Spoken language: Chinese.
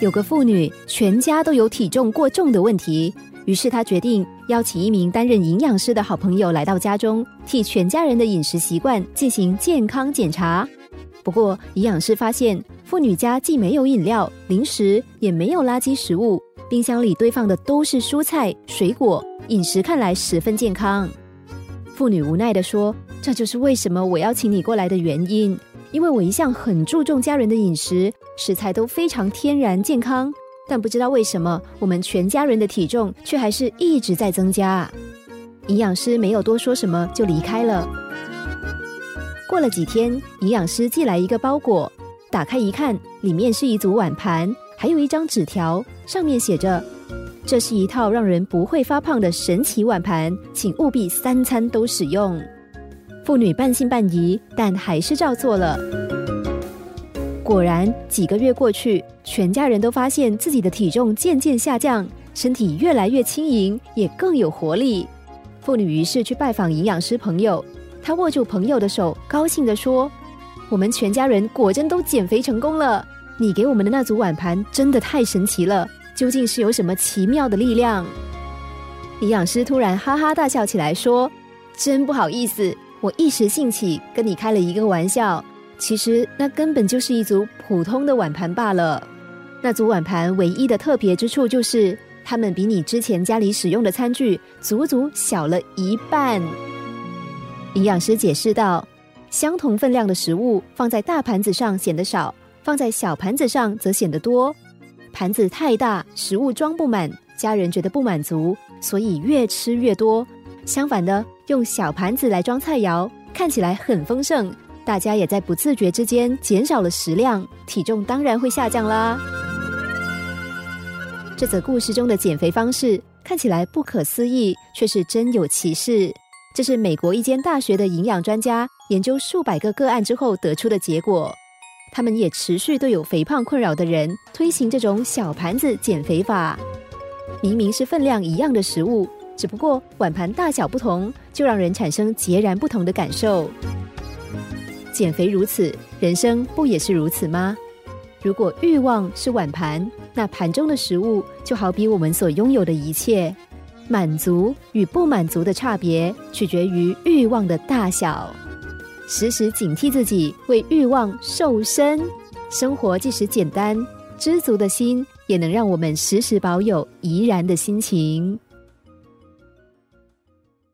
有个妇女全家都有体重过重的问题，于是她决定邀请一名担任营养师的好朋友来到家中，替全家人的饮食习惯进行健康检查。不过，营养师发现妇女家既没有饮料、零食，也没有垃圾食物，冰箱里堆放的都是蔬菜、水果，饮食看来十分健康。妇女无奈地说：“这就是为什么我邀请你过来的原因。”因为我一向很注重家人的饮食，食材都非常天然健康，但不知道为什么我们全家人的体重却还是一直在增加。营养师没有多说什么就离开了。过了几天，营养师寄来一个包裹，打开一看，里面是一组碗盘，还有一张纸条，上面写着：“这是一套让人不会发胖的神奇碗盘，请务必三餐都使用。”妇女半信半疑，但还是照做了。果然，几个月过去，全家人都发现自己的体重渐渐下降，身体越来越轻盈，也更有活力。妇女于是去拜访营养师朋友，她握住朋友的手，高兴地说：“我们全家人果真都减肥成功了！你给我们的那组碗盘真的太神奇了，究竟是有什么奇妙的力量？”营养师突然哈哈大笑起来，说：“真不好意思。”我一时兴起跟你开了一个玩笑，其实那根本就是一组普通的碗盘罢了。那组碗盘唯一的特别之处就是，它们比你之前家里使用的餐具足足小了一半。营养师解释道：相同分量的食物放在大盘子上显得少，放在小盘子上则显得多。盘子太大，食物装不满，家人觉得不满足，所以越吃越多。相反的。用小盘子来装菜肴，看起来很丰盛，大家也在不自觉之间减少了食量，体重当然会下降啦。这则故事中的减肥方式看起来不可思议，却是真有其事。这是美国一间大学的营养专家研究数百个个案之后得出的结果。他们也持续对有肥胖困扰的人推行这种小盘子减肥法。明明是分量一样的食物。只不过碗盘大小不同，就让人产生截然不同的感受。减肥如此，人生不也是如此吗？如果欲望是碗盘，那盘中的食物就好比我们所拥有的一切。满足与不满足的差别，取决于欲望的大小。时时警惕自己为欲望瘦身，生活即使简单，知足的心也能让我们时时保有怡然的心情。